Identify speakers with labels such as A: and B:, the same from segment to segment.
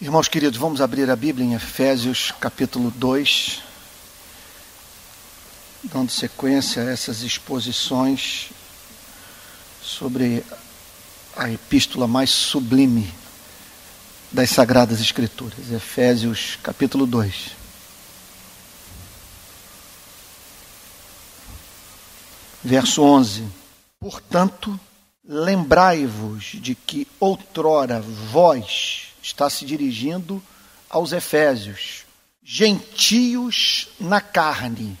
A: Irmãos queridos, vamos abrir a Bíblia em Efésios capítulo 2, dando sequência a essas exposições sobre a epístola mais sublime das Sagradas Escrituras, Efésios capítulo 2. Verso 11: Portanto, lembrai-vos de que outrora vós está se dirigindo aos Efésios, gentios na carne,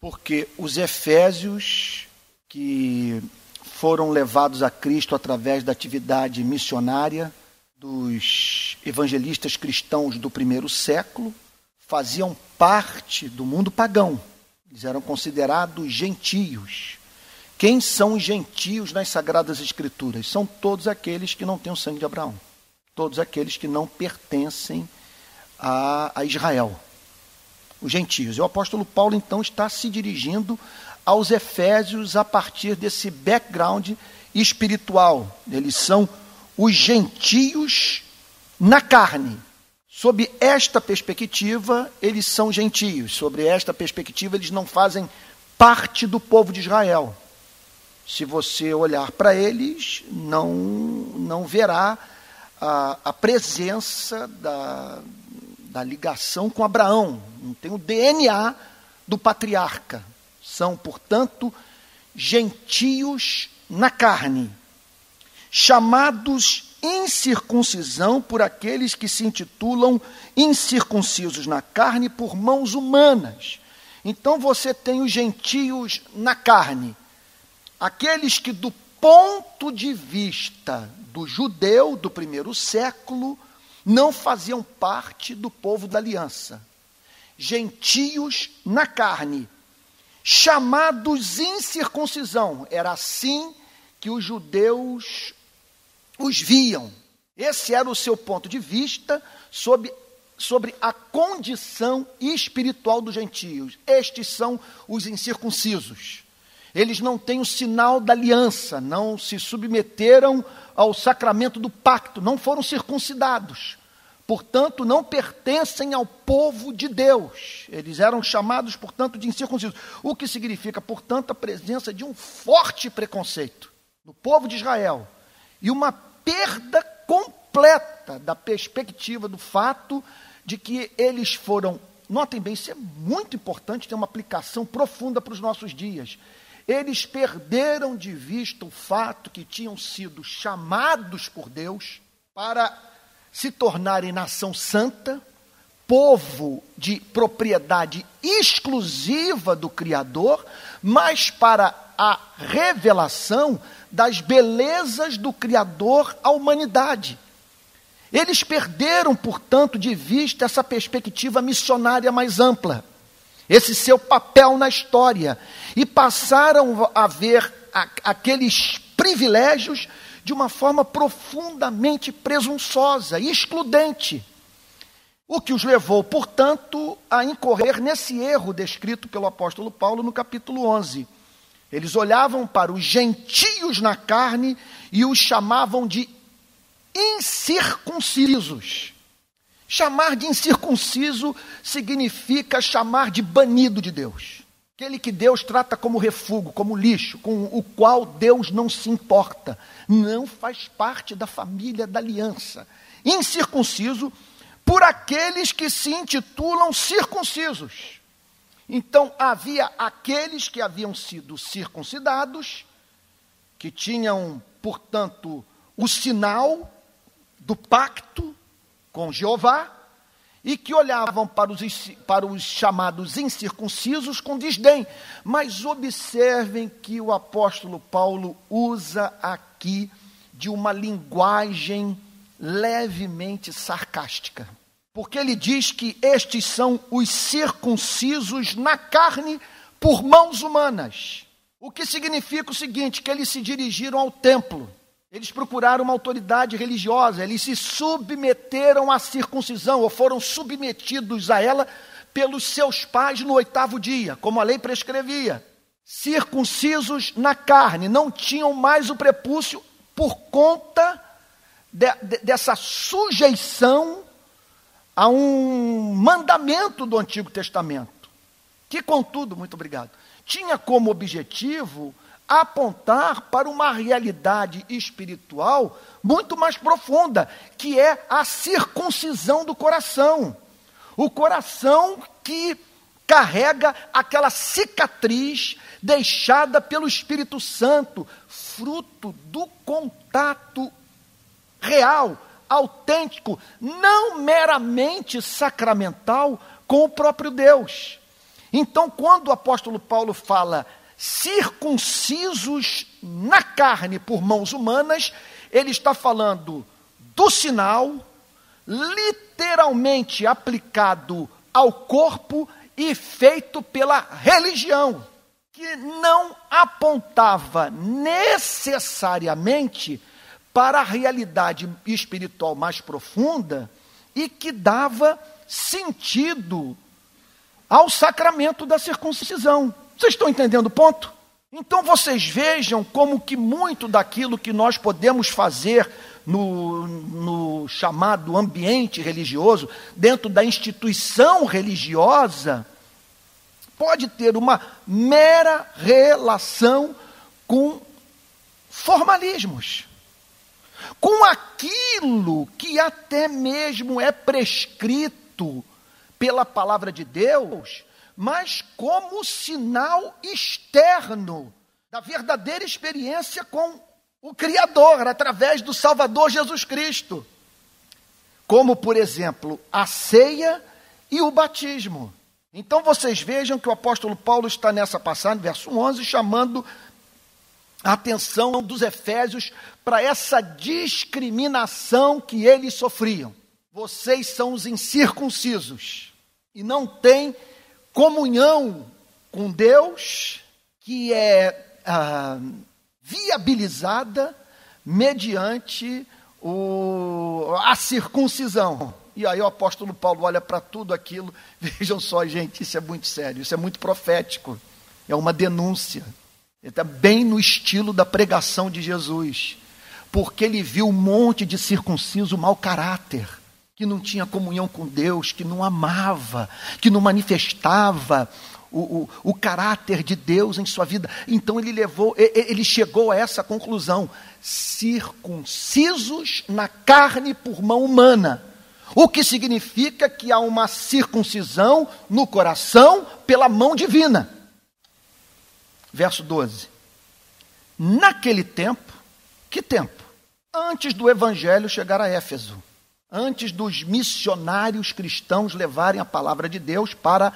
A: porque os Efésios que foram levados a Cristo através da atividade missionária dos evangelistas cristãos do primeiro século faziam parte do mundo pagão. Eles eram considerados gentios. Quem são os gentios nas Sagradas Escrituras? São todos aqueles que não têm o sangue de Abraão todos aqueles que não pertencem a, a Israel, os gentios. E o apóstolo Paulo, então, está se dirigindo aos Efésios a partir desse background espiritual. Eles são os gentios na carne. Sob esta perspectiva, eles são gentios. Sobre esta perspectiva, eles não fazem parte do povo de Israel. Se você olhar para eles, não, não verá a, a presença da, da ligação com Abraão, não tem o DNA do patriarca. São, portanto, gentios na carne, chamados incircuncisão por aqueles que se intitulam incircuncisos na carne por mãos humanas. Então você tem os gentios na carne, aqueles que do ponto de vista do judeu do primeiro século não faziam parte do povo da aliança. Gentios na carne, chamados incircuncisão. Era assim que os judeus os viam. Esse era o seu ponto de vista sobre, sobre a condição espiritual dos gentios. Estes são os incircuncisos. Eles não têm o sinal da aliança, não se submeteram ao sacramento do pacto, não foram circuncidados. Portanto, não pertencem ao povo de Deus. Eles eram chamados, portanto, de incircuncisos. O que significa, portanto, a presença de um forte preconceito no povo de Israel e uma perda completa da perspectiva do fato de que eles foram. Notem bem, isso é muito importante, tem uma aplicação profunda para os nossos dias eles perderam de vista o fato que tinham sido chamados por Deus para se tornarem nação santa, povo de propriedade exclusiva do Criador, mas para a revelação das belezas do Criador à humanidade. Eles perderam, portanto, de vista essa perspectiva missionária mais ampla esse seu papel na história, e passaram a ver a, aqueles privilégios de uma forma profundamente presunçosa e excludente. O que os levou, portanto, a incorrer nesse erro descrito pelo apóstolo Paulo no capítulo 11. Eles olhavam para os gentios na carne e os chamavam de incircuncisos. Chamar de incircunciso significa chamar de banido de Deus. Aquele que Deus trata como refúgio, como lixo, com o qual Deus não se importa. Não faz parte da família da aliança. Incircunciso por aqueles que se intitulam circuncisos. Então havia aqueles que haviam sido circuncidados, que tinham, portanto, o sinal do pacto com Jeová e que olhavam para os, para os chamados incircuncisos com desdém. Mas observem que o apóstolo Paulo usa aqui de uma linguagem levemente sarcástica. Porque ele diz que estes são os circuncisos na carne por mãos humanas. O que significa o seguinte: que eles se dirigiram ao templo eles procuraram uma autoridade religiosa, eles se submeteram à circuncisão, ou foram submetidos a ela pelos seus pais no oitavo dia, como a lei prescrevia. Circuncisos na carne, não tinham mais o prepúcio por conta de, de, dessa sujeição a um mandamento do Antigo Testamento, que, contudo, muito obrigado, tinha como objetivo apontar para uma realidade espiritual muito mais profunda, que é a circuncisão do coração. O coração que carrega aquela cicatriz deixada pelo Espírito Santo, fruto do contato real, autêntico, não meramente sacramental com o próprio Deus. Então, quando o apóstolo Paulo fala circuncisos na carne por mãos humanas, ele está falando do sinal, literalmente aplicado ao corpo e feito pela religião, que não apontava necessariamente para a realidade espiritual mais profunda e que dava sentido ao sacramento da circuncisão. Vocês estão entendendo o ponto? Então vocês vejam como que muito daquilo que nós podemos fazer no, no, chamado ambiente religioso, dentro da instituição religiosa, pode ter uma mera relação com formalismos, com aquilo que até mesmo é prescrito pela palavra de Deus mas como sinal externo da verdadeira experiência com o Criador, através do Salvador Jesus Cristo. Como, por exemplo, a ceia e o batismo. Então vocês vejam que o apóstolo Paulo está nessa passagem, verso 11, chamando a atenção dos efésios para essa discriminação que eles sofriam. Vocês são os incircuncisos e não têm comunhão com Deus que é ah, viabilizada mediante o, a circuncisão. E aí o apóstolo Paulo olha para tudo aquilo, vejam só, gente, isso é muito sério, isso é muito profético, é uma denúncia. Ele está bem no estilo da pregação de Jesus, porque ele viu um monte de circunciso mau caráter que não tinha comunhão com Deus, que não amava, que não manifestava o, o, o, caráter de Deus em sua vida. Então ele levou, ele chegou a essa conclusão: circuncisos na carne por mão humana. O que significa que há uma circuncisão no coração pela mão divina. Verso 12. Naquele tempo, que tempo? Antes do evangelho chegar a Éfeso antes dos missionários cristãos levarem a palavra de Deus para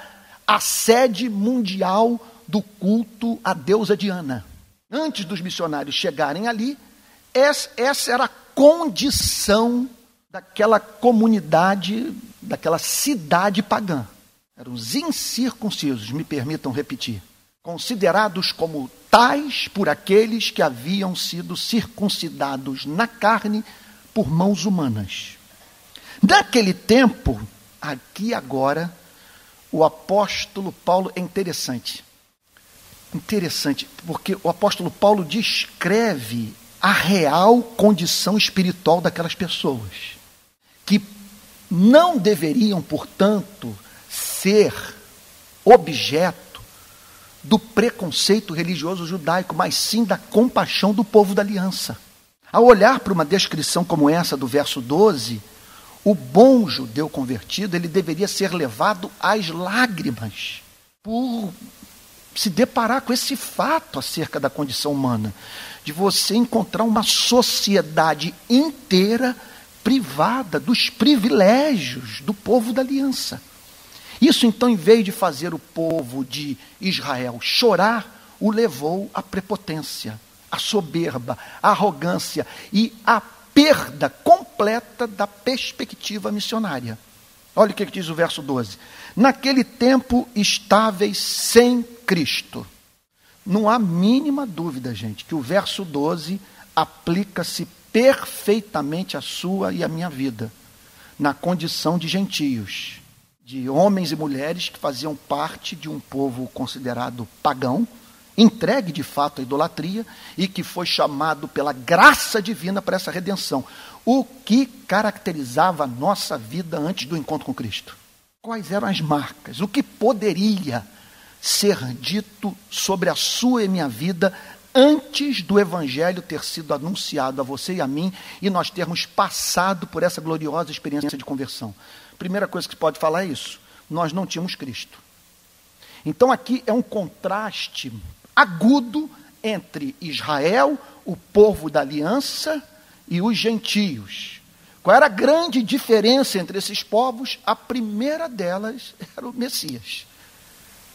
A: a sede mundial do culto à deusa Diana. Antes dos missionários chegarem ali, essa era a condição daquela comunidade, daquela cidade pagã. Eram os incircuncisos, me permitam repetir, considerados como tais por aqueles que haviam sido circuncidados na carne por mãos humanas. Naquele tempo, aqui agora, o apóstolo Paulo é interessante. Interessante, porque o apóstolo Paulo descreve a real condição espiritual daquelas pessoas, que não deveriam, portanto, ser objeto do preconceito religioso judaico, mas sim da compaixão do povo da aliança. Ao olhar para uma descrição como essa do verso 12, o bom judeu convertido, ele deveria ser levado às lágrimas por se deparar com esse fato acerca da condição humana, de você encontrar uma sociedade inteira privada dos privilégios do povo da aliança. Isso então, em vez de fazer o povo de Israel chorar, o levou à prepotência, à soberba, à arrogância e à perda completa da perspectiva missionária. Olha o que diz o verso 12: Naquele tempo estáveis sem Cristo. Não há mínima dúvida, gente, que o verso 12 aplica-se perfeitamente à sua e à minha vida, na condição de gentios, de homens e mulheres que faziam parte de um povo considerado pagão entregue de fato à idolatria e que foi chamado pela graça divina para essa redenção. O que caracterizava a nossa vida antes do encontro com Cristo? Quais eram as marcas? O que poderia ser dito sobre a sua e minha vida antes do Evangelho ter sido anunciado a você e a mim e nós termos passado por essa gloriosa experiência de conversão? Primeira coisa que se pode falar é isso: nós não tínhamos Cristo. Então aqui é um contraste agudo entre Israel, o povo da aliança, e os gentios. Qual era a grande diferença entre esses povos? A primeira delas era o Messias.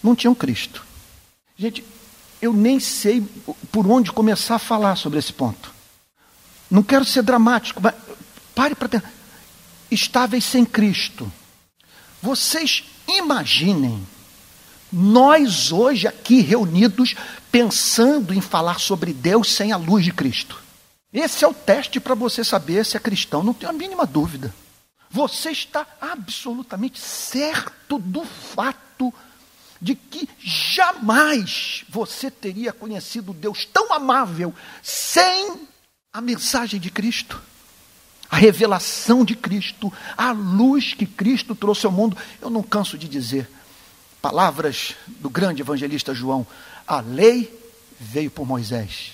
A: Não tinham Cristo. Gente, eu nem sei por onde começar a falar sobre esse ponto. Não quero ser dramático, mas pare para pensar. Estáveis sem Cristo. Vocês imaginem nós hoje aqui reunidos pensando em falar sobre Deus sem a luz de Cristo. Esse é o teste para você saber se é cristão, não tenho a mínima dúvida. Você está absolutamente certo do fato de que jamais você teria conhecido Deus tão amável sem a mensagem de Cristo, a revelação de Cristo, a luz que Cristo trouxe ao mundo. Eu não canso de dizer, palavras do grande evangelista João: a lei veio por Moisés,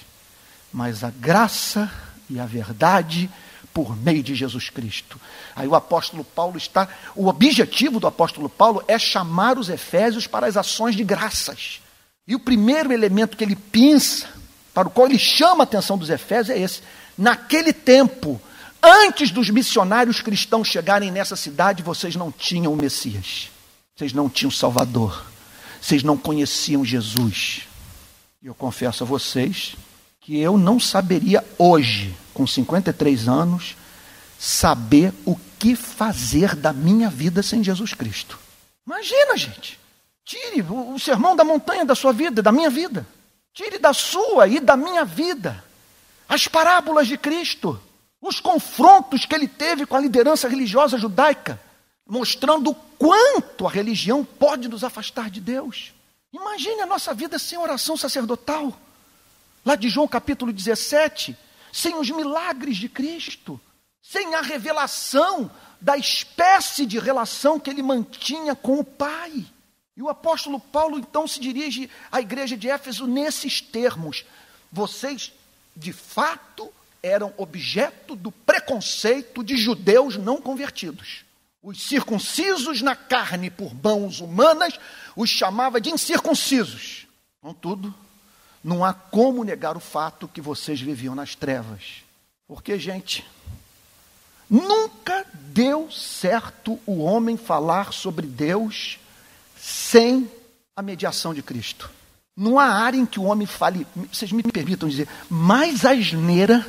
A: mas a graça e a verdade por meio de Jesus Cristo. Aí o apóstolo Paulo está, o objetivo do apóstolo Paulo é chamar os efésios para as ações de graças. E o primeiro elemento que ele pensa, para o qual ele chama a atenção dos efésios é esse. Naquele tempo, antes dos missionários cristãos chegarem nessa cidade, vocês não tinham o Messias. Vocês não tinham Salvador. Vocês não conheciam Jesus. E eu confesso a vocês que eu não saberia hoje, com 53 anos, saber o que fazer da minha vida sem Jesus Cristo. Imagina, gente. Tire o, o sermão da montanha da sua vida, da minha vida. Tire da sua e da minha vida as parábolas de Cristo, os confrontos que ele teve com a liderança religiosa judaica mostrando o quanto a religião pode nos afastar de Deus. Imagine a nossa vida sem oração sacerdotal. Lá de João capítulo 17, sem os milagres de Cristo, sem a revelação da espécie de relação que ele mantinha com o Pai. E o apóstolo Paulo então se dirige à igreja de Éfeso nesses termos: vocês de fato eram objeto do preconceito de judeus não convertidos. Os circuncisos na carne por mãos humanas os chamava de incircuncisos. Contudo, não há como negar o fato que vocês viviam nas trevas. Porque, gente, nunca deu certo o homem falar sobre Deus sem a mediação de Cristo. Não há área em que o homem fale, vocês me permitam dizer, mais asneira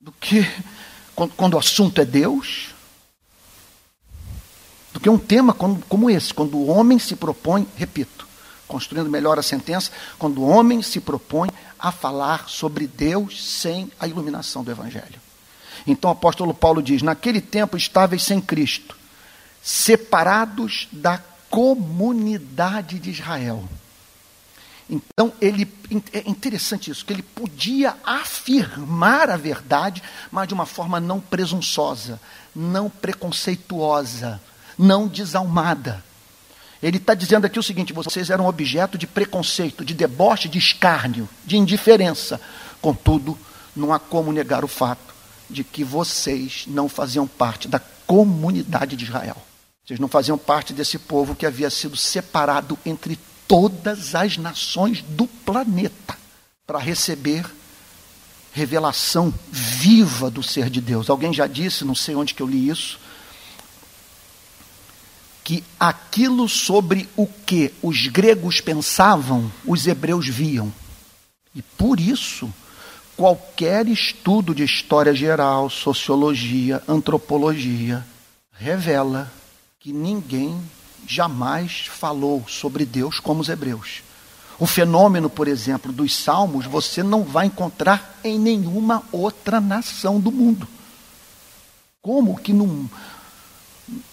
A: do que quando, quando o assunto é Deus, do que um tema como, como esse, quando o homem se propõe, repito, construindo melhor a sentença, quando o homem se propõe a falar sobre Deus sem a iluminação do Evangelho. Então o apóstolo Paulo diz: naquele tempo estáveis sem Cristo, separados da comunidade de Israel. Então ele é interessante isso, que ele podia afirmar a verdade, mas de uma forma não presunçosa, não preconceituosa, não desalmada. Ele está dizendo aqui o seguinte: vocês eram objeto de preconceito, de deboche, de escárnio, de indiferença. Contudo, não há como negar o fato de que vocês não faziam parte da comunidade de Israel. Vocês não faziam parte desse povo que havia sido separado entre todas as nações do planeta para receber revelação viva do ser de Deus. Alguém já disse, não sei onde que eu li isso, que aquilo sobre o que os gregos pensavam, os hebreus viam. E por isso, qualquer estudo de história geral, sociologia, antropologia, revela que ninguém jamais falou sobre Deus como os hebreus. O fenômeno, por exemplo, dos salmos, você não vai encontrar em nenhuma outra nação do mundo. Como que num,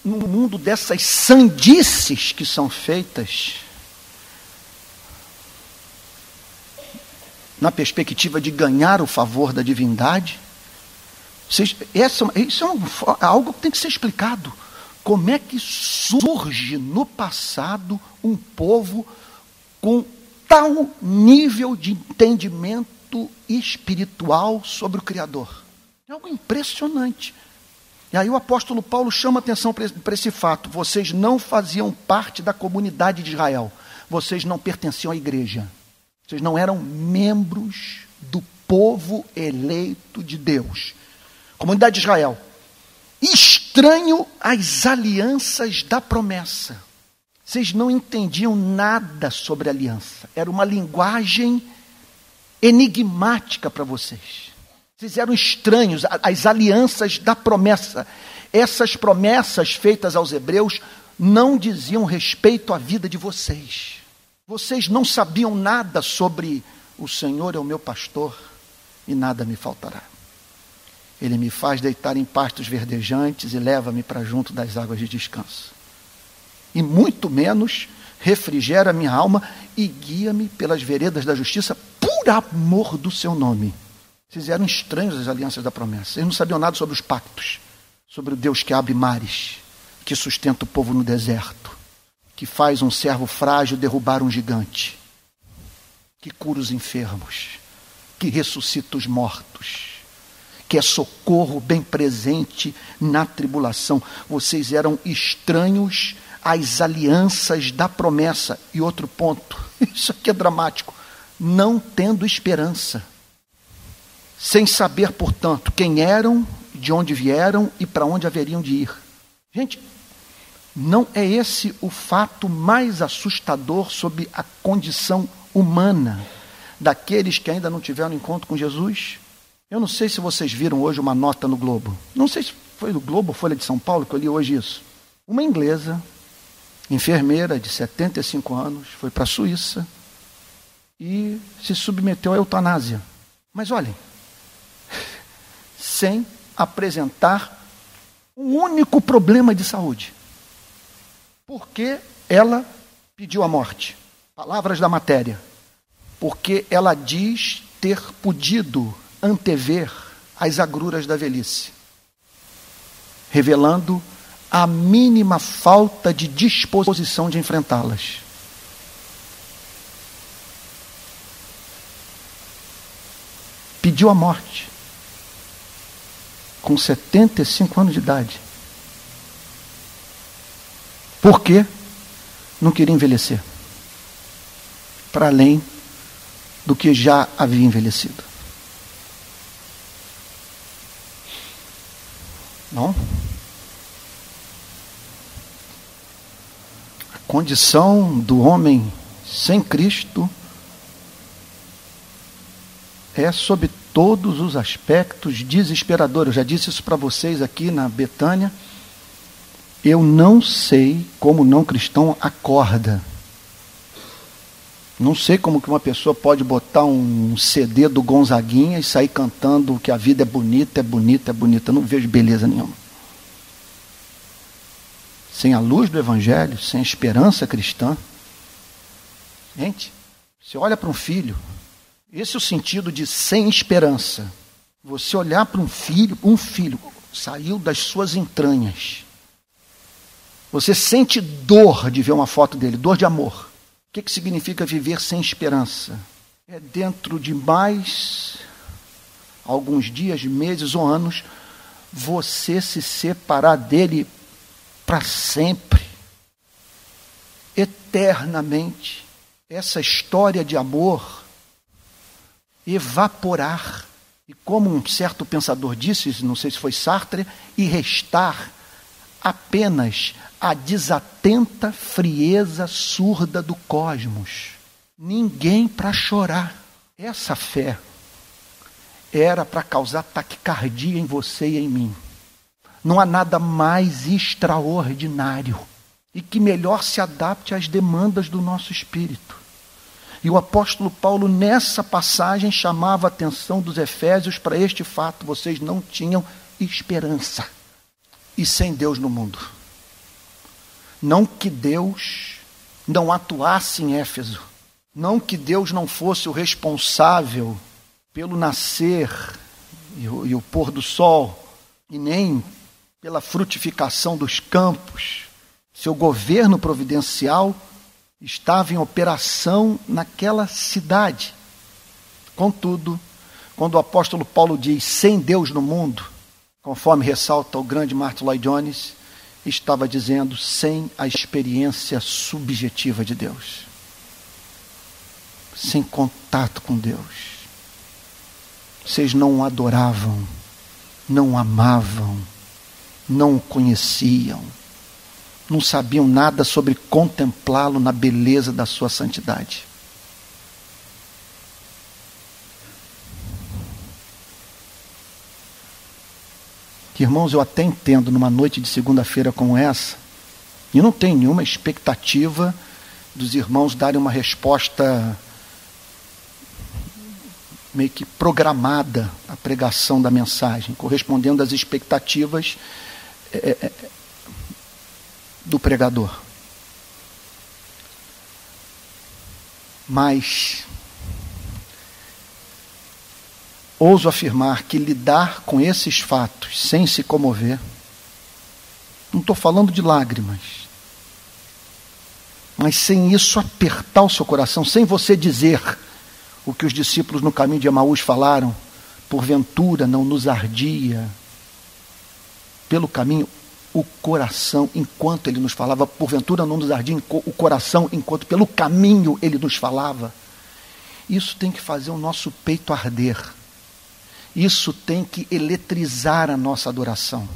A: no mundo dessas sandices que são feitas, na perspectiva de ganhar o favor da divindade. Essa, isso é um, algo que tem que ser explicado. Como é que surge no passado um povo com tal nível de entendimento espiritual sobre o Criador? É algo impressionante. E aí o apóstolo Paulo chama atenção para esse fato: vocês não faziam parte da comunidade de Israel, vocês não pertenciam à igreja, vocês não eram membros do povo eleito de Deus. Comunidade de Israel, estranho às alianças da promessa. Vocês não entendiam nada sobre aliança, era uma linguagem enigmática para vocês. Vocês eram estranhos às alianças da promessa. Essas promessas feitas aos hebreus não diziam respeito à vida de vocês. Vocês não sabiam nada sobre o Senhor é o meu pastor e nada me faltará. Ele me faz deitar em pastos verdejantes e leva-me para junto das águas de descanso. E muito menos refrigera minha alma e guia-me pelas veredas da justiça por amor do seu nome. Vocês eram estranhos às alianças da promessa. Eles não sabiam nada sobre os pactos, sobre o Deus que abre mares, que sustenta o povo no deserto, que faz um servo frágil derrubar um gigante, que cura os enfermos, que ressuscita os mortos, que é socorro bem presente na tribulação. Vocês eram estranhos às alianças da promessa. E outro ponto, isso aqui é dramático, não tendo esperança sem saber, portanto, quem eram, de onde vieram e para onde haveriam de ir. Gente, não é esse o fato mais assustador sobre a condição humana daqueles que ainda não tiveram encontro com Jesus? Eu não sei se vocês viram hoje uma nota no Globo. Não sei se foi do Globo ou Folha de São Paulo que eu li hoje isso. Uma inglesa, enfermeira de 75 anos, foi para a Suíça e se submeteu à eutanásia. Mas olhem, sem apresentar um único problema de saúde. Porque ela pediu a morte. Palavras da matéria. Porque ela diz ter podido antever as agruras da velhice, revelando a mínima falta de disposição de enfrentá-las. Pediu a morte com 75 anos de idade. Por quê? Não queria envelhecer. Para além do que já havia envelhecido. Não? A condição do homem sem Cristo é sob todos os aspectos desesperador. Eu já disse isso para vocês aqui na Betânia. Eu não sei como não cristão acorda. Não sei como que uma pessoa pode botar um CD do Gonzaguinha e sair cantando que a vida é bonita, é bonita, é bonita. Eu não vejo beleza nenhuma. Sem a luz do Evangelho, sem a esperança cristã. Gente, você olha para um filho, esse é o sentido de sem esperança. Você olhar para um filho, um filho saiu das suas entranhas. Você sente dor de ver uma foto dele, dor de amor. O que, que significa viver sem esperança? É dentro de mais alguns dias, meses ou anos, você se separar dele para sempre, eternamente. Essa história de amor evaporar. E como um certo pensador disse, não sei se foi Sartre, e restar apenas a desatenta frieza surda do cosmos. Ninguém para chorar. Essa fé era para causar taquicardia em você e em mim. Não há nada mais extraordinário e que melhor se adapte às demandas do nosso espírito. E o apóstolo Paulo, nessa passagem, chamava a atenção dos Efésios para este fato: vocês não tinham esperança. E sem Deus no mundo. Não que Deus não atuasse em Éfeso, Não que Deus não fosse o responsável pelo nascer e o, e o pôr do sol, e nem pela frutificação dos campos. Seu governo providencial estava em operação naquela cidade. Contudo, quando o apóstolo Paulo diz sem Deus no mundo, conforme ressalta o grande Martin Lloyd Jones, estava dizendo sem a experiência subjetiva de Deus, sem contato com Deus. Vocês não o adoravam, não o amavam, não o conheciam, não sabiam nada sobre contemplá-lo na beleza da sua santidade. Irmãos, eu até entendo numa noite de segunda-feira como essa, e não tenho nenhuma expectativa dos irmãos darem uma resposta meio que programada à pregação da mensagem, correspondendo às expectativas é, é, do pregador. Mas ouso afirmar que lidar com esses fatos sem se comover, não estou falando de lágrimas, mas sem isso apertar o seu coração, sem você dizer o que os discípulos no caminho de Emaús falaram, porventura não nos ardia pelo caminho o coração enquanto ele nos falava, porventura não nos ardia o coração enquanto pelo caminho ele nos falava. Isso tem que fazer o nosso peito arder. Isso tem que eletrizar a nossa adoração.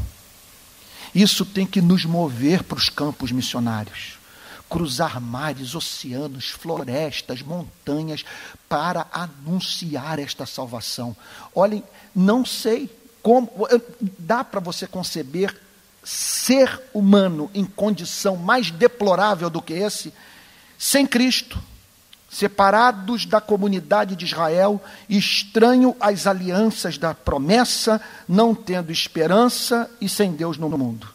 A: Isso tem que nos mover para os campos missionários. Cruzar mares, oceanos, florestas, montanhas, para anunciar esta salvação. Olhem, não sei como. Dá para você conceber ser humano em condição mais deplorável do que esse, sem Cristo separados da comunidade de Israel, estranho às alianças da promessa, não tendo esperança e sem Deus no mundo.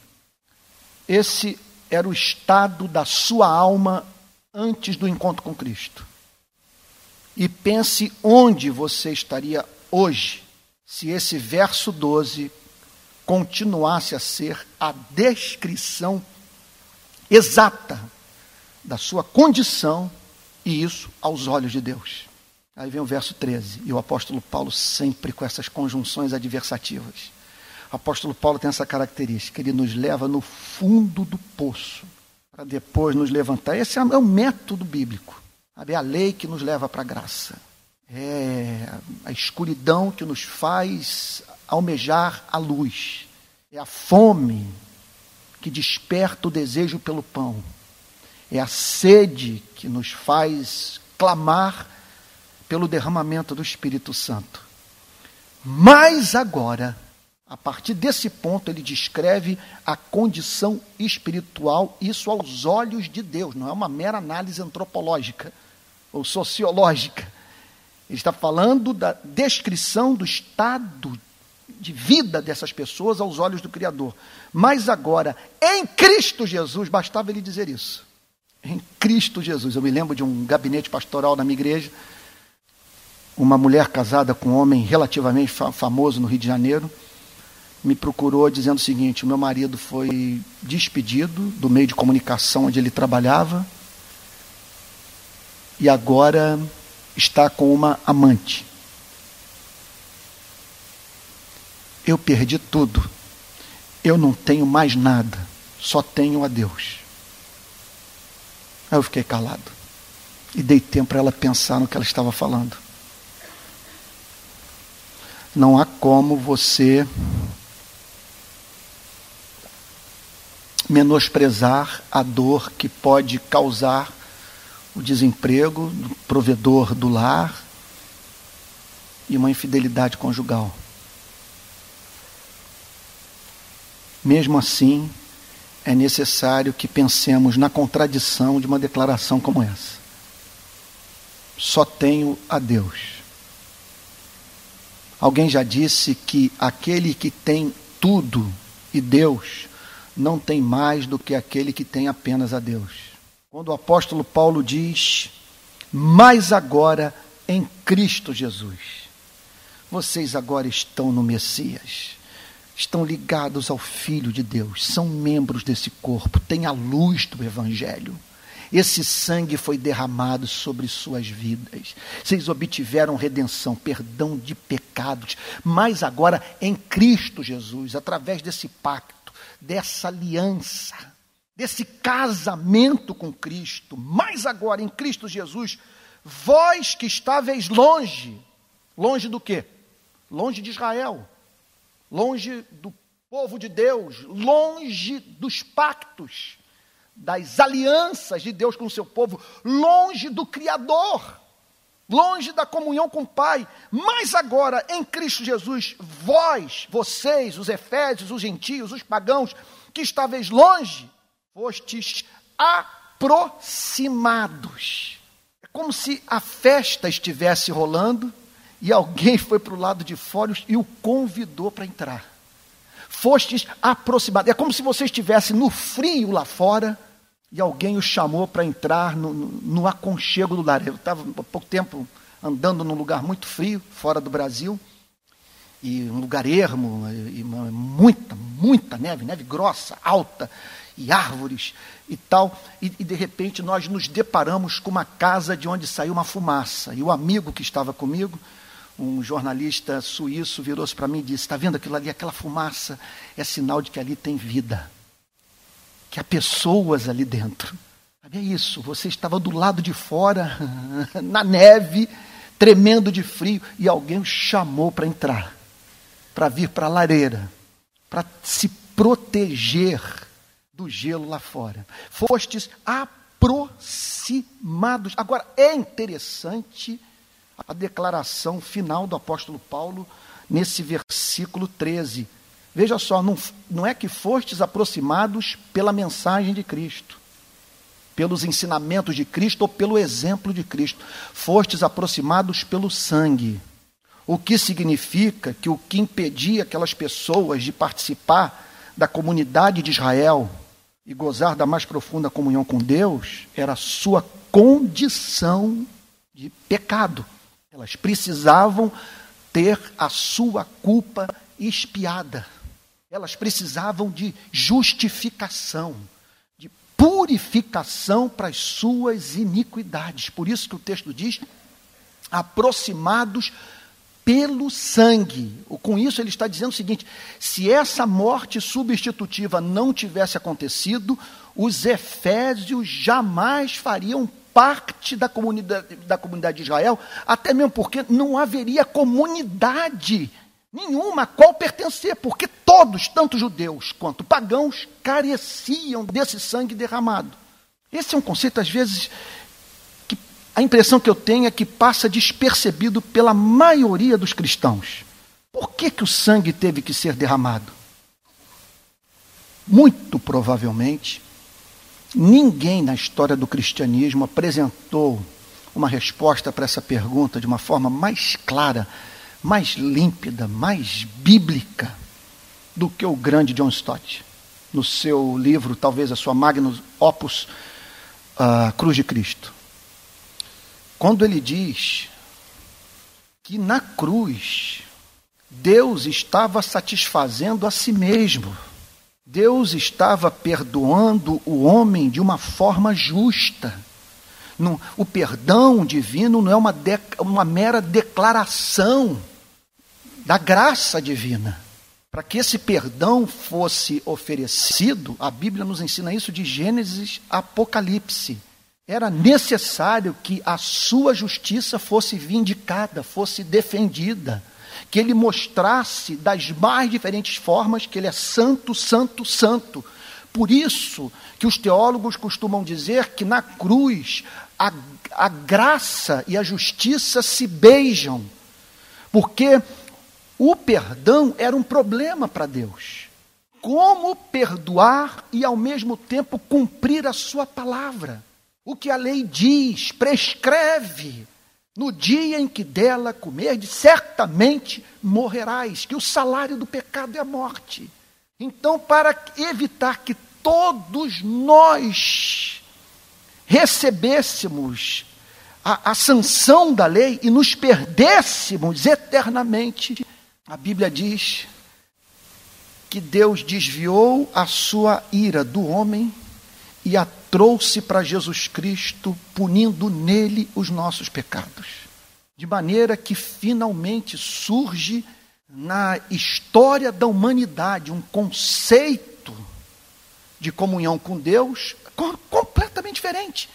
A: Esse era o estado da sua alma antes do encontro com Cristo. E pense onde você estaria hoje se esse verso 12 continuasse a ser a descrição exata da sua condição e isso aos olhos de Deus. Aí vem o verso 13, e o apóstolo Paulo sempre com essas conjunções adversativas. O apóstolo Paulo tem essa característica, ele nos leva no fundo do poço, para depois nos levantar. Esse é o método bíblico. É a lei que nos leva para a graça. É a escuridão que nos faz almejar a luz. É a fome que desperta o desejo pelo pão. É a sede que nos faz clamar pelo derramamento do Espírito Santo. Mas agora, a partir desse ponto, ele descreve a condição espiritual, isso aos olhos de Deus, não é uma mera análise antropológica ou sociológica. Ele está falando da descrição do estado de vida dessas pessoas aos olhos do Criador. Mas agora, em Cristo Jesus, bastava ele dizer isso em Cristo Jesus. Eu me lembro de um gabinete pastoral na minha igreja, uma mulher casada com um homem relativamente famoso no Rio de Janeiro, me procurou dizendo o seguinte: o meu marido foi despedido do meio de comunicação onde ele trabalhava e agora está com uma amante. Eu perdi tudo. Eu não tenho mais nada, só tenho a Deus. Aí eu fiquei calado. E dei tempo para ela pensar no que ela estava falando. Não há como você menosprezar a dor que pode causar o desemprego do provedor do lar e uma infidelidade conjugal. Mesmo assim, é necessário que pensemos na contradição de uma declaração como essa. Só tenho a Deus. Alguém já disse que aquele que tem tudo e Deus não tem mais do que aquele que tem apenas a Deus. Quando o apóstolo Paulo diz mas agora em Cristo Jesus. Vocês agora estão no Messias, estão ligados ao Filho de Deus, são membros desse corpo, têm a luz do Evangelho. Esse sangue foi derramado sobre suas vidas. Vocês obtiveram redenção, perdão de pecados, mas agora em Cristo Jesus, através desse pacto, dessa aliança, desse casamento com Cristo, mas agora em Cristo Jesus, vós que estáveis longe, longe do quê? Longe de Israel, longe do povo de Deus, longe dos pactos, das alianças de Deus com o seu povo, longe do Criador, longe da comunhão com o Pai. Mas agora, em Cristo Jesus, vós, vocês, os efésios, os gentios, os pagãos, que estáveis longe, fostes aproximados. É como se a festa estivesse rolando e alguém foi para o lado de fora e o convidou para entrar. Fostes aproximados. É como se você estivesse no frio lá fora e alguém o chamou para entrar no, no, no, aconchego do lar. Eu estava há pouco tempo andando num lugar muito frio, fora do Brasil, e um lugar ermo, e muita, muita neve, neve grossa, alta, e árvores e tal, e, e de repente nós nos deparamos com uma casa de onde saiu uma fumaça. E o amigo que estava comigo, um jornalista suíço, virou-se para mim e disse: Está vendo aquilo ali, aquela fumaça? É sinal de que ali tem vida, que há pessoas ali dentro. É isso, você estava do lado de fora, na neve, tremendo de frio, e alguém o chamou para entrar, para vir para a lareira, para se proteger do gelo lá fora. Fostes aproximados. Agora, é interessante a declaração final do apóstolo Paulo nesse versículo 13. Veja só, não, não é que fostes aproximados pela mensagem de Cristo, pelos ensinamentos de Cristo ou pelo exemplo de Cristo. Fostes aproximados pelo sangue. O que significa que o que impedia aquelas pessoas de participar da comunidade de Israel e gozar da mais profunda comunhão com Deus era a sua condição de pecado. Elas precisavam ter a sua culpa expiada. Elas precisavam de justificação, de purificação para as suas iniquidades. Por isso que o texto diz: aproximados pelo sangue. Com isso, ele está dizendo o seguinte: se essa morte substitutiva não tivesse acontecido, os efésios jamais fariam parte da comunidade, da comunidade de Israel, até mesmo porque não haveria comunidade nenhuma a qual pertencer, porque todos, tanto judeus quanto pagãos, careciam desse sangue derramado. Esse é um conceito, às vezes, a impressão que eu tenho é que passa despercebido pela maioria dos cristãos. Por que, que o sangue teve que ser derramado? Muito provavelmente, ninguém na história do cristianismo apresentou uma resposta para essa pergunta de uma forma mais clara, mais límpida, mais bíblica do que o grande John Stott, no seu livro, talvez a sua magnus opus, uh, Cruz de Cristo. Quando ele diz que na cruz Deus estava satisfazendo a si mesmo. Deus estava perdoando o homem de uma forma justa. O perdão divino não é uma, de, uma mera declaração da graça divina. Para que esse perdão fosse oferecido, a Bíblia nos ensina isso de Gênesis a Apocalipse. Era necessário que a sua justiça fosse vindicada, fosse defendida, que ele mostrasse das mais diferentes formas que ele é santo, santo, santo. Por isso que os teólogos costumam dizer que na cruz a, a graça e a justiça se beijam, porque o perdão era um problema para Deus. Como perdoar e ao mesmo tempo cumprir a sua palavra? o que a lei diz, prescreve. No dia em que dela comerdes, certamente morrerás, que o salário do pecado é a morte. Então, para evitar que todos nós recebêssemos a, a sanção da lei e nos perdêssemos eternamente, a Bíblia diz que Deus desviou a sua ira do homem e a trouxe para Jesus Cristo, punindo nele os nossos pecados. De maneira que finalmente surge na história da humanidade um conceito de comunhão com Deus completamente diferente.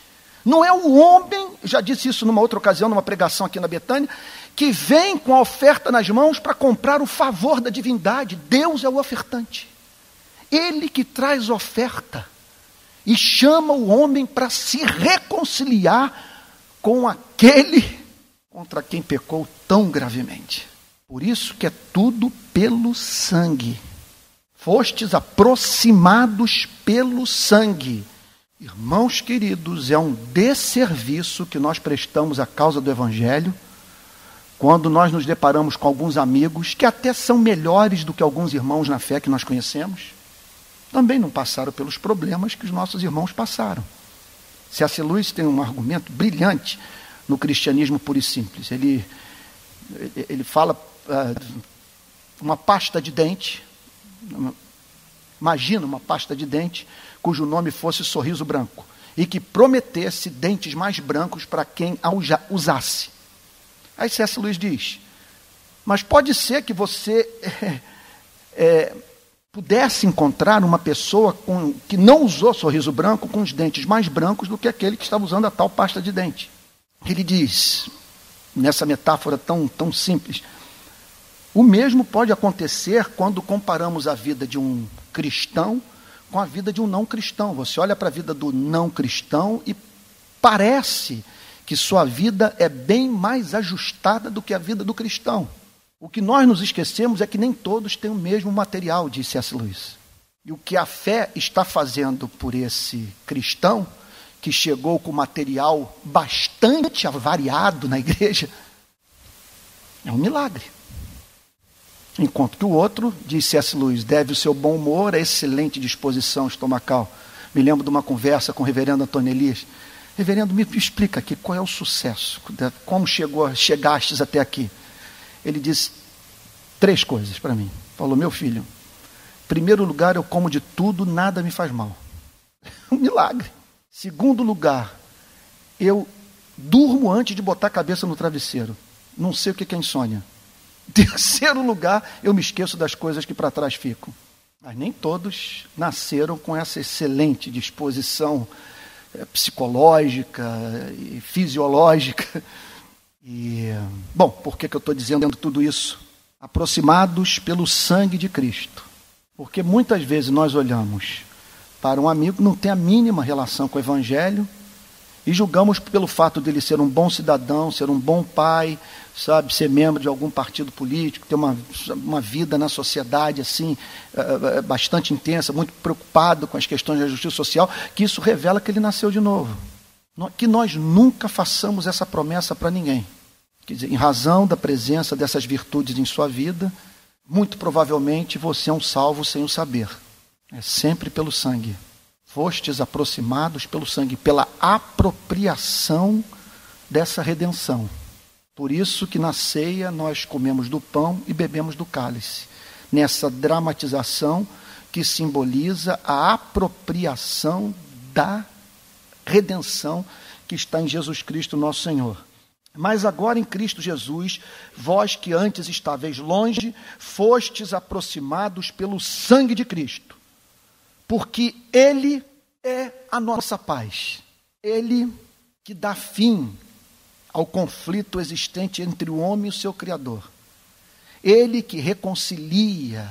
A: Não é o homem, já disse isso numa outra ocasião, numa pregação aqui na Betânia, que vem com a oferta nas mãos para comprar o favor da divindade. Deus é o ofertante. Ele que traz oferta e chama o homem para se reconciliar com aquele contra quem pecou tão gravemente. Por isso que é tudo pelo sangue. Fostes aproximados pelo sangue Irmãos queridos, é um desserviço que nós prestamos à causa do Evangelho quando nós nos deparamos com alguns amigos que até são melhores do que alguns irmãos na fé que nós conhecemos, também não passaram pelos problemas que os nossos irmãos passaram. C.S. Lewis tem um argumento brilhante no cristianismo puro e simples. Ele, ele fala uh, uma pasta de dente, imagina uma pasta de dente cujo nome fosse Sorriso Branco, e que prometesse dentes mais brancos para quem a usasse. Aí C.S. Luiz diz: Mas pode ser que você é, é, pudesse encontrar uma pessoa com, que não usou sorriso branco com os dentes mais brancos do que aquele que estava usando a tal pasta de dente. Ele diz, nessa metáfora tão, tão simples, o mesmo pode acontecer quando comparamos a vida de um cristão com a vida de um não cristão. Você olha para a vida do não cristão e parece que sua vida é bem mais ajustada do que a vida do cristão. O que nós nos esquecemos é que nem todos têm o mesmo material, disse C.S. Lewis. E o que a fé está fazendo por esse cristão, que chegou com material bastante avariado na igreja, é um milagre. Enquanto que o outro, disse C.S. Lewis, deve o seu bom humor a excelente disposição estomacal. Me lembro de uma conversa com o reverendo Antônio Elias. Reverendo, me explica aqui qual é o sucesso, como chegou, chegastes até aqui. Ele disse três coisas para mim. Falou, meu filho, primeiro lugar, eu como de tudo, nada me faz mal. Um milagre. Segundo lugar, eu durmo antes de botar a cabeça no travesseiro. Não sei o que é insônia. Terceiro lugar, eu me esqueço das coisas que para trás ficam. Mas nem todos nasceram com essa excelente disposição é, psicológica e fisiológica. E, bom, por que, que eu estou dizendo tudo isso? Aproximados pelo sangue de Cristo. Porque muitas vezes nós olhamos para um amigo que não tem a mínima relação com o Evangelho e julgamos pelo fato dele ser um bom cidadão, ser um bom pai, sabe, ser membro de algum partido político, ter uma, uma vida na sociedade assim uh, bastante intensa, muito preocupado com as questões da justiça social, que isso revela que ele nasceu de novo. Que nós nunca façamos essa promessa para ninguém. Quer dizer, em razão da presença dessas virtudes em sua vida, muito provavelmente você é um salvo sem o saber. É sempre pelo sangue. Fostes aproximados pelo sangue, pela apropriação dessa redenção. Por isso que na ceia nós comemos do pão e bebemos do cálice, nessa dramatização que simboliza a apropriação da redenção que está em Jesus Cristo, nosso Senhor. Mas agora em Cristo Jesus, vós que antes estáveis longe, fostes aproximados pelo sangue de Cristo, porque Ele é a nossa paz. Ele que dá fim ao conflito existente entre o homem e o seu Criador. Ele que reconcilia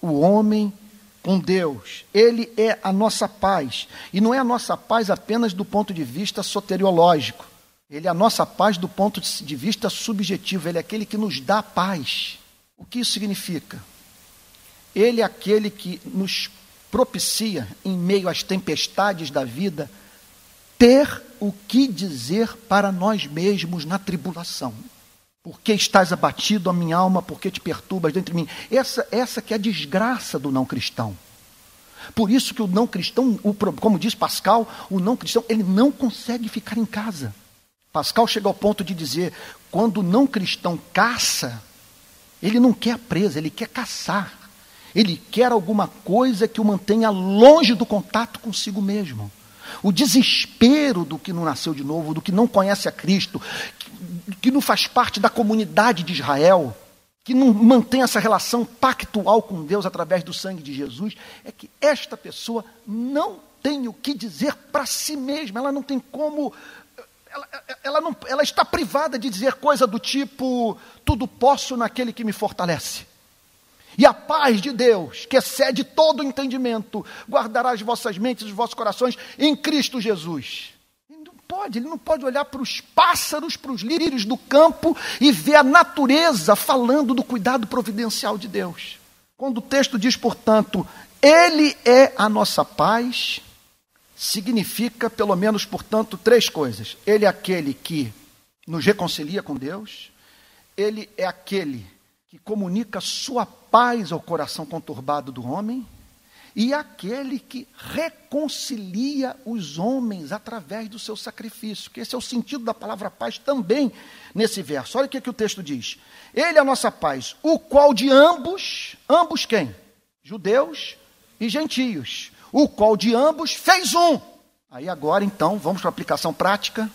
A: o homem com Deus. Ele é a nossa paz. E não é a nossa paz apenas do ponto de vista soteriológico. Ele é a nossa paz do ponto de vista subjetivo. Ele é aquele que nos dá paz. O que isso significa? Ele é aquele que nos propicia, em meio às tempestades da vida, ter o que dizer para nós mesmos na tribulação. Por que estás abatido, a minha alma? Por que te perturbas dentro de mim? Essa, essa que é a desgraça do não cristão. Por isso que o não cristão, o, como diz Pascal, o não cristão, ele não consegue ficar em casa. Pascal chega ao ponto de dizer: quando o não cristão caça, ele não quer a presa, ele quer caçar. Ele quer alguma coisa que o mantenha longe do contato consigo mesmo. O desespero do que não nasceu de novo, do que não conhece a Cristo, que, que não faz parte da comunidade de Israel, que não mantém essa relação pactual com Deus através do sangue de Jesus, é que esta pessoa não tem o que dizer para si mesma, ela não tem como. Ela, ela, não, ela está privada de dizer coisa do tipo: tudo posso naquele que me fortalece. E a paz de Deus, que excede todo o entendimento, guardará as vossas mentes e os vossos corações em Cristo Jesus. Ele não pode, ele não pode olhar para os pássaros, para os lírios do campo e ver a natureza falando do cuidado providencial de Deus. Quando o texto diz, portanto, Ele é a nossa paz, significa, pelo menos, portanto, três coisas. Ele é aquele que nos reconcilia com Deus, Ele é aquele que comunica sua paz ao coração conturbado do homem, e aquele que reconcilia os homens através do seu sacrifício. Que esse é o sentido da palavra paz também nesse verso. Olha o que, que o texto diz. Ele é a nossa paz, o qual de ambos, ambos quem? Judeus e gentios, o qual de ambos fez um. Aí agora então, vamos para a aplicação prática.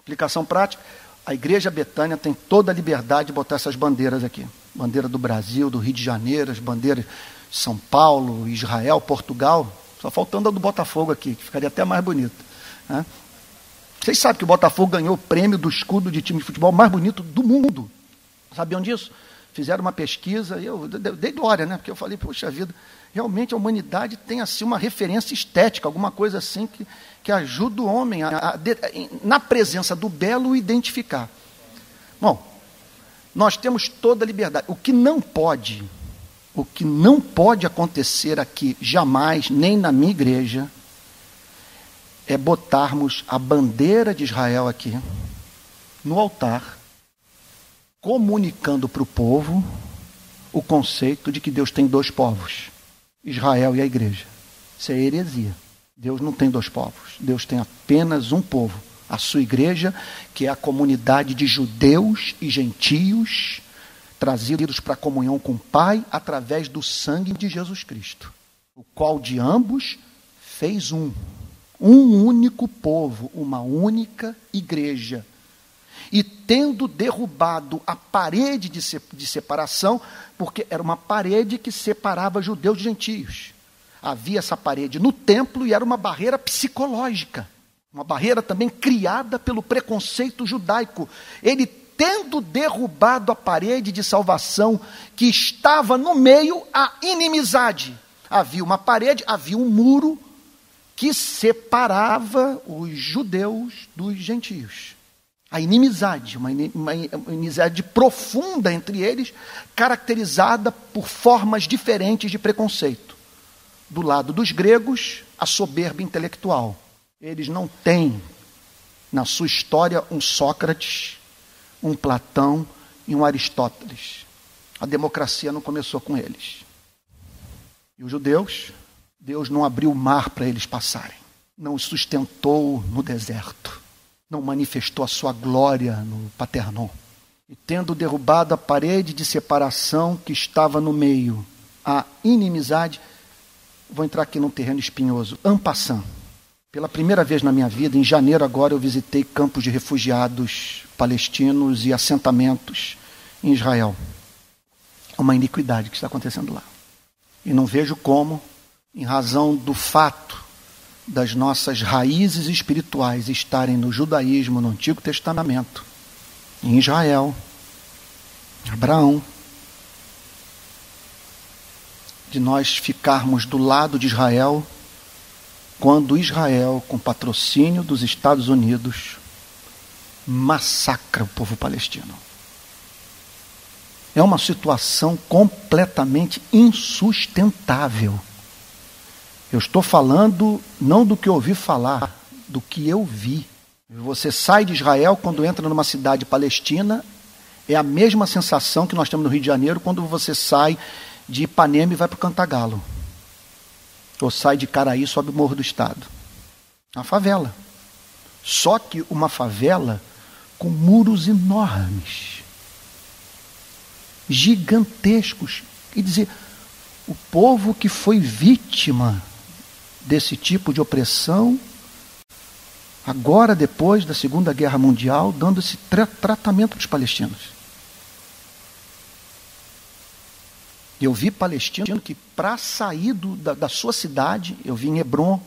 A: Aplicação prática. A igreja Betânia tem toda a liberdade de botar essas bandeiras aqui bandeira do Brasil, do Rio de Janeiro, as bandeiras São Paulo, Israel, Portugal. Só faltando a do Botafogo aqui, que ficaria até mais bonita. Né? Vocês sabem que o Botafogo ganhou o prêmio do escudo de time de futebol mais bonito do mundo. Sabiam disso? Fizeram uma pesquisa, e eu dei glória, né? Porque eu falei, poxa vida, realmente a humanidade tem assim uma referência estética, alguma coisa assim que, que ajuda o homem a, a, a, na presença do belo identificar. Bom, nós temos toda a liberdade. O que não pode, o que não pode acontecer aqui jamais, nem na minha igreja, é botarmos a bandeira de Israel aqui no altar, comunicando para o povo o conceito de que Deus tem dois povos, Israel e a igreja. Isso é heresia. Deus não tem dois povos, Deus tem apenas um povo a sua igreja, que é a comunidade de judeus e gentios trazidos para a comunhão com o Pai através do sangue de Jesus Cristo, o qual de ambos fez um, um único povo, uma única igreja. E tendo derrubado a parede de, separação, porque era uma parede que separava judeus de gentios. Havia essa parede no templo e era uma barreira psicológica uma barreira também criada pelo preconceito judaico. Ele tendo derrubado a parede de salvação que estava no meio a inimizade. Havia uma parede, havia um muro que separava os judeus dos gentios. A inimizade, uma, inimizade profunda entre eles, caracterizada por formas diferentes de preconceito. Do lado dos gregos, a soberba intelectual eles não têm na sua história um Sócrates, um Platão e um Aristóteles. A democracia não começou com eles. E os judeus, Deus não abriu o mar para eles passarem, não os sustentou no deserto, não manifestou a sua glória no Paternon. E tendo derrubado a parede de separação que estava no meio, a inimizade, vou entrar aqui num terreno espinhoso, ampassando pela primeira vez na minha vida, em janeiro agora, eu visitei campos de refugiados palestinos e assentamentos em Israel. Uma iniquidade que está acontecendo lá. E não vejo como, em razão do fato das nossas raízes espirituais estarem no judaísmo, no Antigo Testamento, em Israel, Abraão, de nós ficarmos do lado de Israel quando Israel, com patrocínio dos Estados Unidos, massacra o povo palestino. É uma situação completamente insustentável. Eu estou falando não do que ouvi falar, do que eu vi. Você sai de Israel quando entra numa cidade palestina, é a mesma sensação que nós temos no Rio de Janeiro quando você sai de Ipanema e vai para o Cantagalo ou sai de Caraí e sobe o Morro do Estado. Uma favela. Só que uma favela com muros enormes, gigantescos. E dizer, o povo que foi vítima desse tipo de opressão, agora depois da Segunda Guerra Mundial, dando esse tra tratamento para os palestinos. Eu vi palestino que, para sair do, da, da, sua cidade, eu vi em Hebron,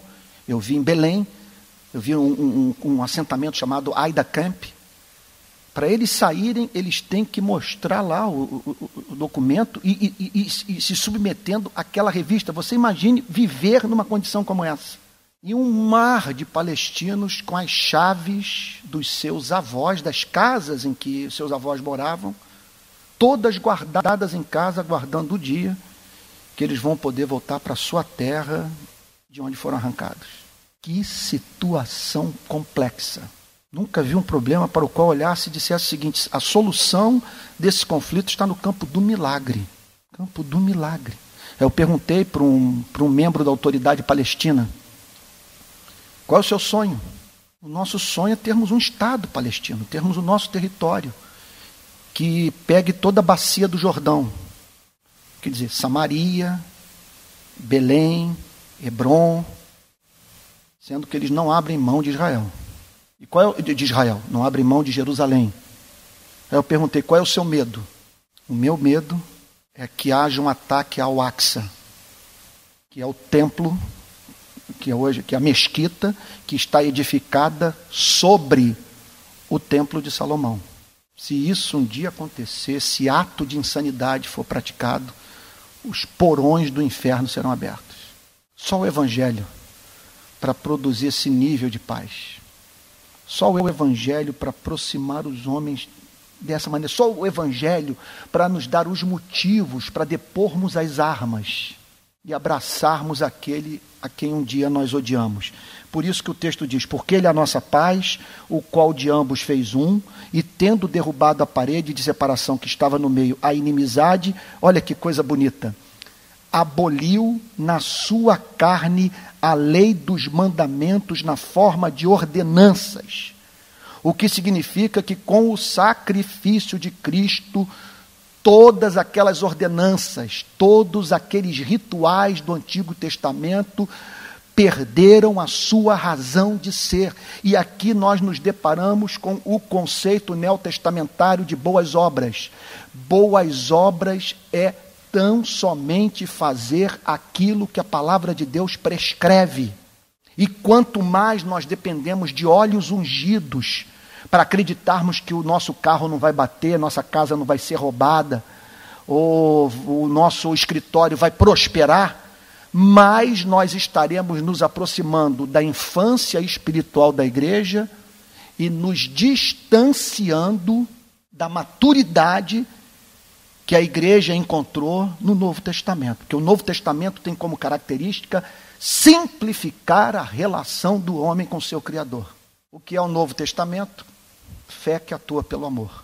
A: eu vi em Belém, eu vi um, um, um assentamento chamado Aida Camp. Para eles saírem, eles têm que mostrar lá o, o, o documento e, e, e, e se submetendo àquela revista. Você imagine viver numa condição como essa. E um mar de palestinos com as chaves dos seus avós, das casas em que seus avós moravam todas guardadas em casa, aguardando o dia que eles vão poder voltar para a sua terra de onde foram arrancados. Que situação complexa. Nunca vi um problema para o qual olhasse e dissesse o seguinte: a solução desse conflito está no campo do milagre. Campo do milagre. Eu perguntei para um, para um membro da autoridade palestina: qual é o seu sonho? O nosso sonho é termos um Estado palestino, termos o nosso território que pegue toda a bacia do Jordão. Quer dizer, Samaria, Belém, Hebron, sendo que eles não abrem mão de Israel. E qual é de Israel? Não abrem mão de Jerusalém. Aí eu perguntei: qual é o seu medo? O meu medo é que haja um ataque ao Axa, que é o templo, que é hoje, que é a mesquita que está edificada sobre o templo de Salomão. Se isso um dia acontecer, esse ato de insanidade for praticado, os porões do inferno serão abertos. Só o Evangelho para produzir esse nível de paz. Só o Evangelho para aproximar os homens dessa maneira. Só o Evangelho para nos dar os motivos para depormos as armas e abraçarmos aquele a quem um dia nós odiamos. Por isso que o texto diz: Porque ele é a nossa paz, o qual de ambos fez um, e tendo derrubado a parede de separação que estava no meio, a inimizade, olha que coisa bonita, aboliu na sua carne a lei dos mandamentos na forma de ordenanças. O que significa que com o sacrifício de Cristo, todas aquelas ordenanças, todos aqueles rituais do Antigo Testamento, perderam a sua razão de ser. E aqui nós nos deparamos com o conceito neotestamentário de boas obras. Boas obras é tão somente fazer aquilo que a palavra de Deus prescreve. E quanto mais nós dependemos de olhos ungidos para acreditarmos que o nosso carro não vai bater, nossa casa não vai ser roubada, ou o nosso escritório vai prosperar, mais nós estaremos nos aproximando da infância espiritual da igreja e nos distanciando da maturidade que a igreja encontrou no Novo Testamento. Porque o Novo Testamento tem como característica simplificar a relação do homem com seu Criador. O que é o Novo Testamento? Fé que atua pelo amor.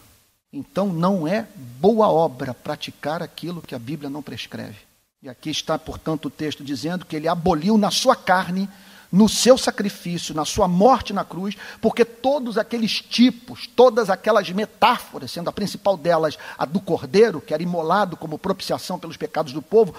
A: Então não é boa obra praticar aquilo que a Bíblia não prescreve. E aqui está, portanto, o texto dizendo que ele aboliu na sua carne, no seu sacrifício, na sua morte na cruz, porque todos aqueles tipos, todas aquelas metáforas, sendo a principal delas a do cordeiro, que era imolado como propiciação pelos pecados do povo,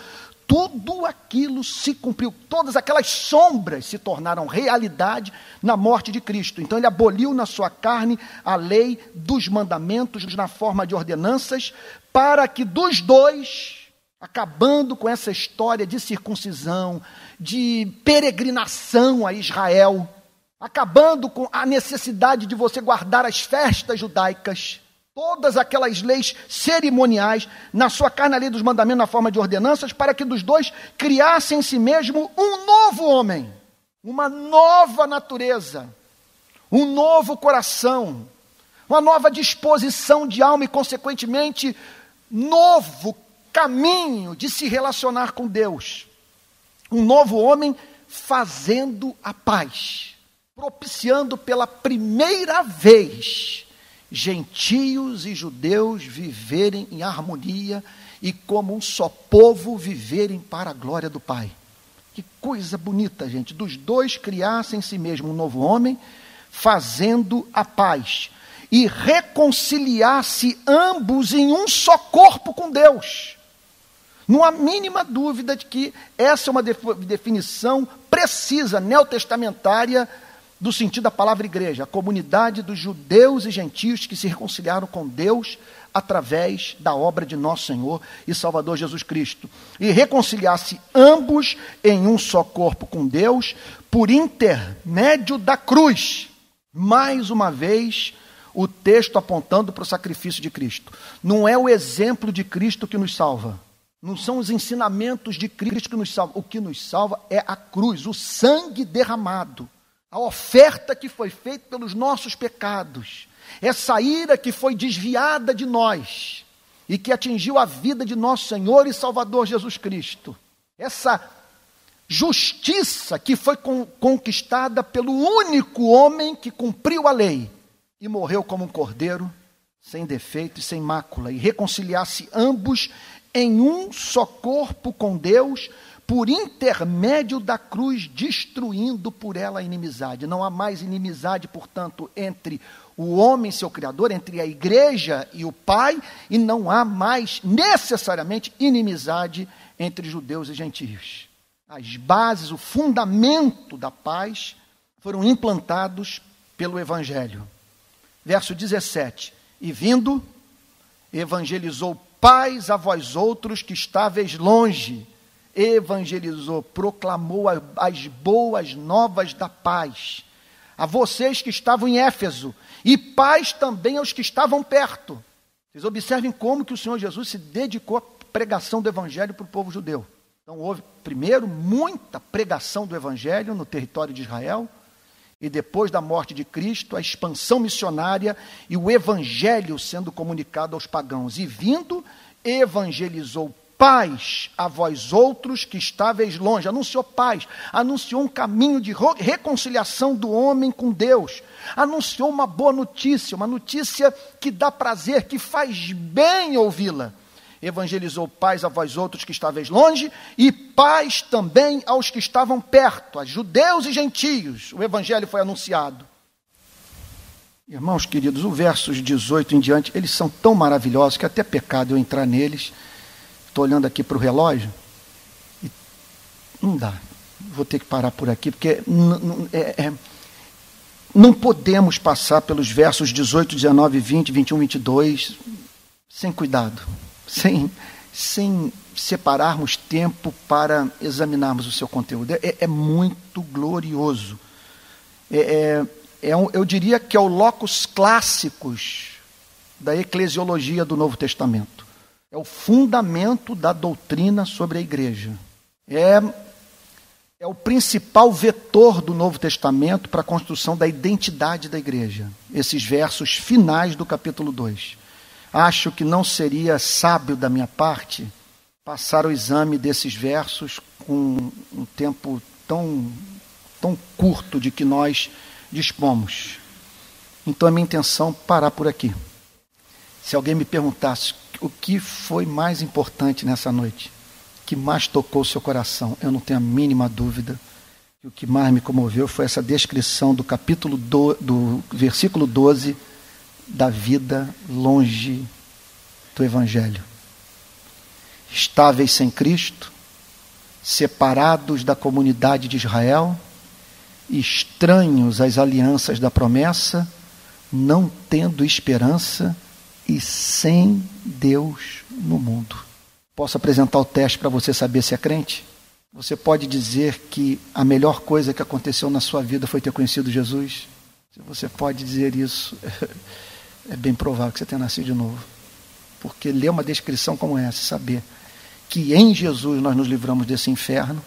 A: tudo aquilo se cumpriu, todas aquelas sombras se tornaram realidade na morte de Cristo. Então ele aboliu na sua carne a lei dos mandamentos na forma de ordenanças, para que dos dois acabando com essa história de circuncisão, de peregrinação a Israel, acabando com a necessidade de você guardar as festas judaicas, todas aquelas leis cerimoniais, na sua carne a lei dos mandamentos na forma de ordenanças, para que dos dois criassem em si mesmo um novo homem, uma nova natureza, um novo coração, uma nova disposição de alma e, consequentemente, novo caminho de se relacionar com Deus. Um novo homem fazendo a paz, propiciando pela primeira vez gentios e judeus viverem em harmonia e como um só povo viverem para a glória do Pai. Que coisa bonita, gente. Dos dois criassem em si mesmo um novo homem, fazendo a paz e reconciliasse ambos em um só corpo com Deus. Não há mínima dúvida de que essa é uma definição precisa, neotestamentária, do sentido da palavra igreja, a comunidade dos judeus e gentios que se reconciliaram com Deus através da obra de nosso Senhor e Salvador Jesus Cristo, e reconciliasse ambos em um só corpo com Deus por intermédio da cruz. Mais uma vez, o texto apontando para o sacrifício de Cristo. Não é o exemplo de Cristo que nos salva. Não são os ensinamentos de Cristo que nos salvam. O que nos salva é a cruz, o sangue derramado, a oferta que foi feita pelos nossos pecados essa ira que foi desviada de nós e que atingiu a vida de nosso Senhor e Salvador Jesus Cristo. Essa justiça que foi conquistada pelo único homem que cumpriu a lei e morreu como um cordeiro, sem defeito e sem mácula, e reconciliasse ambos em um só corpo com Deus, por intermédio da cruz, destruindo por ela a inimizade. Não há mais inimizade, portanto, entre o homem, seu criador, entre a igreja e o pai, e não há mais necessariamente inimizade entre judeus e gentios. As bases, o fundamento da paz foram implantados pelo evangelho. Verso 17: E vindo, evangelizou paz a vós outros que estáveis longe, evangelizou, proclamou as boas novas da paz a vocês que estavam em Éfeso e paz também aos que estavam perto. Vocês observem como que o Senhor Jesus se dedicou à pregação do evangelho para o povo judeu. Então houve primeiro muita pregação do evangelho no território de Israel e depois da morte de Cristo, a expansão missionária e o evangelho sendo comunicado aos pagãos. E vindo, evangelizou paz a vós outros que estáveis longe. Anunciou paz, anunciou um caminho de reconciliação do homem com Deus. Anunciou uma boa notícia, uma notícia que dá prazer, que faz bem ouvi-la. Evangelizou paz a vós outros que estáveis longe e paz também aos que estavam perto, a judeus e gentios. O evangelho foi anunciado. Irmãos queridos, os versos 18 em diante, eles são tão maravilhosos que até pecado eu entrar neles Estou olhando aqui para o relógio e não dá. Vou ter que parar por aqui, porque é, é, não podemos passar pelos versos 18, 19, 20, 21, 22 sem cuidado, sem, sem separarmos tempo para examinarmos o seu conteúdo. É, é muito glorioso. É, é, é um, eu diria que é o locus clássicos da eclesiologia do Novo Testamento. É o fundamento da doutrina sobre a igreja. É, é o principal vetor do Novo Testamento para a construção da identidade da igreja. Esses versos finais do capítulo 2. Acho que não seria sábio da minha parte passar o exame desses versos com um tempo tão, tão curto de que nós dispomos. Então, a minha intenção é parar por aqui. Se alguém me perguntasse o que foi mais importante nessa noite, que mais tocou o seu coração, eu não tenho a mínima dúvida. que O que mais me comoveu foi essa descrição do capítulo do, do versículo 12 da vida longe do Evangelho. Estáveis sem Cristo, separados da comunidade de Israel, estranhos às alianças da promessa, não tendo esperança e sem Deus no mundo. Posso apresentar o teste para você saber se é crente? Você pode dizer que a melhor coisa que aconteceu na sua vida foi ter conhecido Jesus? Você pode dizer isso, é bem provável que você tenha nascido de novo. Porque ler uma descrição como essa, saber que em Jesus nós nos livramos desse inferno,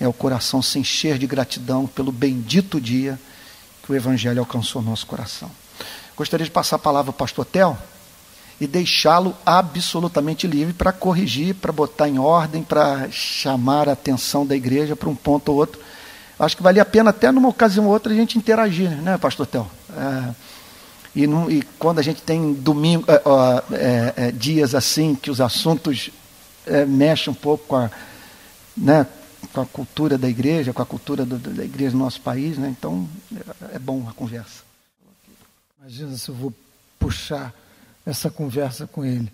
A: é o coração se encher de gratidão pelo bendito dia que o Evangelho alcançou nosso coração. Gostaria de passar a palavra ao pastor Tel e deixá-lo absolutamente livre para corrigir, para botar em ordem, para chamar a atenção da igreja para um ponto ou outro. Acho que valia a pena até numa ocasião ou outra a gente interagir, né, pastor Tel? É, e, e, quando a gente tem domingo, é, é, dias assim que os assuntos mexem um pouco com a, né, com a cultura da igreja, com a cultura do, da igreja do nosso país, né, então é, é bom a conversa.
B: Imagina se eu vou puxar essa conversa com ele.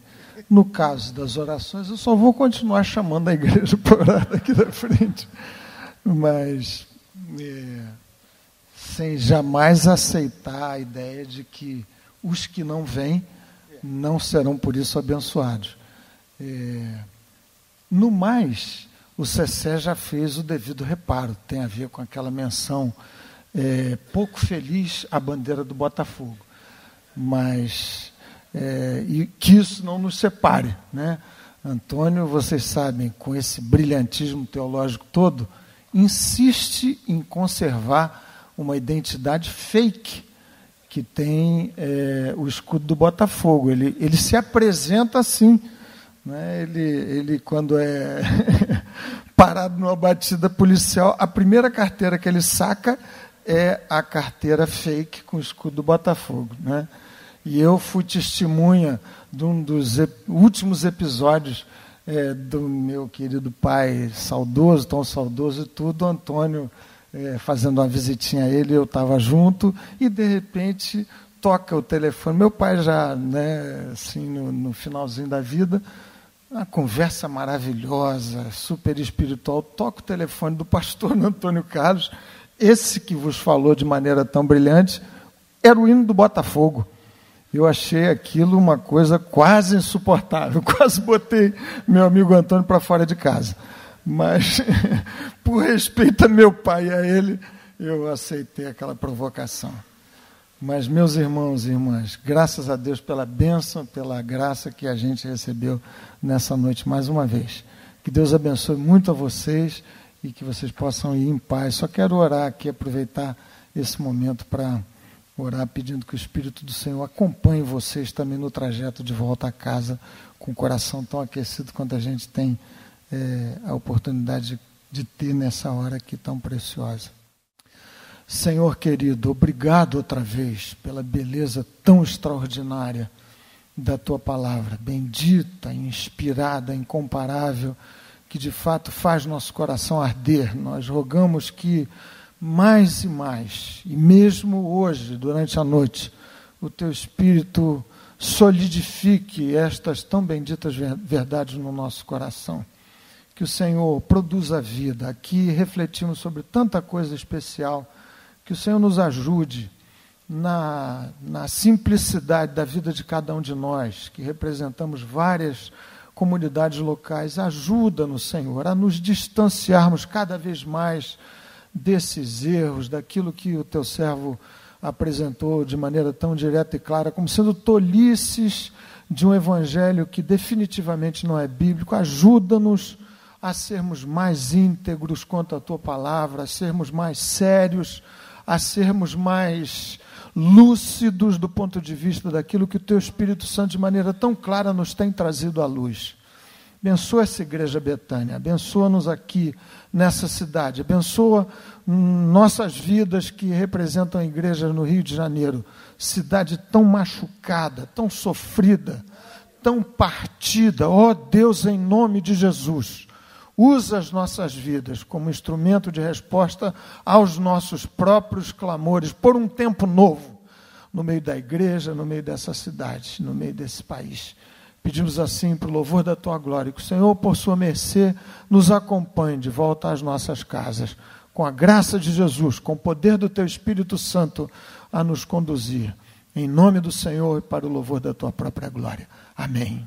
B: No caso das orações, eu só vou continuar chamando a igreja para orar daqui da frente. Mas é, sem jamais aceitar a ideia de que os que não vêm não serão por isso abençoados. É, no mais, o CC já fez o devido reparo, tem a ver com aquela menção é, pouco feliz à bandeira do Botafogo. Mas é, e que isso não nos separe. Né? Antônio, vocês sabem, com esse brilhantismo teológico todo, insiste em conservar uma identidade fake que tem é, o escudo do Botafogo. Ele, ele se apresenta assim. Né? Ele, ele, quando é parado numa batida policial, a primeira carteira que ele saca é a carteira fake com o escudo do Botafogo. Né? E eu fui testemunha de um dos últimos episódios é, do meu querido pai saudoso, tão saudoso e tudo, Antônio é, fazendo uma visitinha a ele, eu estava junto, e de repente toca o telefone. Meu pai já, né, assim, no, no finalzinho da vida, uma conversa maravilhosa, super espiritual, toca o telefone do pastor Antônio Carlos, esse que vos falou de maneira tão brilhante, era o hino do Botafogo. Eu achei aquilo uma coisa quase insuportável. Quase botei meu amigo Antônio para fora de casa. Mas, por respeito a meu pai e a ele, eu aceitei aquela provocação. Mas, meus irmãos e irmãs, graças a Deus pela bênção, pela graça que a gente recebeu nessa noite mais uma vez. Que Deus abençoe muito a vocês e que vocês possam ir em paz. Só quero orar aqui, aproveitar esse momento para orar pedindo que o Espírito do Senhor acompanhe vocês também no trajeto de volta a casa, com o coração tão aquecido quanto a gente tem é, a oportunidade de, de ter nessa hora aqui tão preciosa. Senhor querido, obrigado outra vez pela beleza tão extraordinária da tua palavra, bendita, inspirada, incomparável, que de fato faz nosso coração arder. Nós rogamos que mais e mais, e mesmo hoje, durante a noite, o teu Espírito solidifique estas tão benditas verdades no nosso coração. Que o Senhor produza vida. Aqui refletimos sobre tanta coisa especial. Que o Senhor nos ajude na, na simplicidade da vida de cada um de nós, que representamos várias comunidades locais. Ajuda-nos, Senhor, a nos distanciarmos cada vez mais desses erros, daquilo que o teu servo apresentou de maneira tão direta e clara, como sendo tolices de um evangelho que definitivamente não é bíblico. Ajuda-nos a sermos mais íntegros quanto à tua palavra, a sermos mais sérios, a sermos mais lúcidos do ponto de vista daquilo que o teu Espírito Santo, de maneira tão clara, nos tem trazido à luz. Abençoa essa igreja Betânia, abençoa-nos aqui nessa cidade, abençoa nossas vidas que representam a igreja no Rio de Janeiro, cidade tão machucada, tão sofrida, tão partida. Ó oh, Deus, em nome de Jesus, usa as nossas vidas como instrumento de resposta aos nossos próprios clamores por um tempo novo no meio da igreja, no meio dessa cidade, no meio desse país. Pedimos assim para o louvor da tua glória, que o Senhor, por sua mercê, nos acompanhe de volta às nossas casas, com a graça de Jesus, com o poder do teu Espírito Santo a nos conduzir. Em nome do Senhor e para o louvor da tua própria glória. Amém.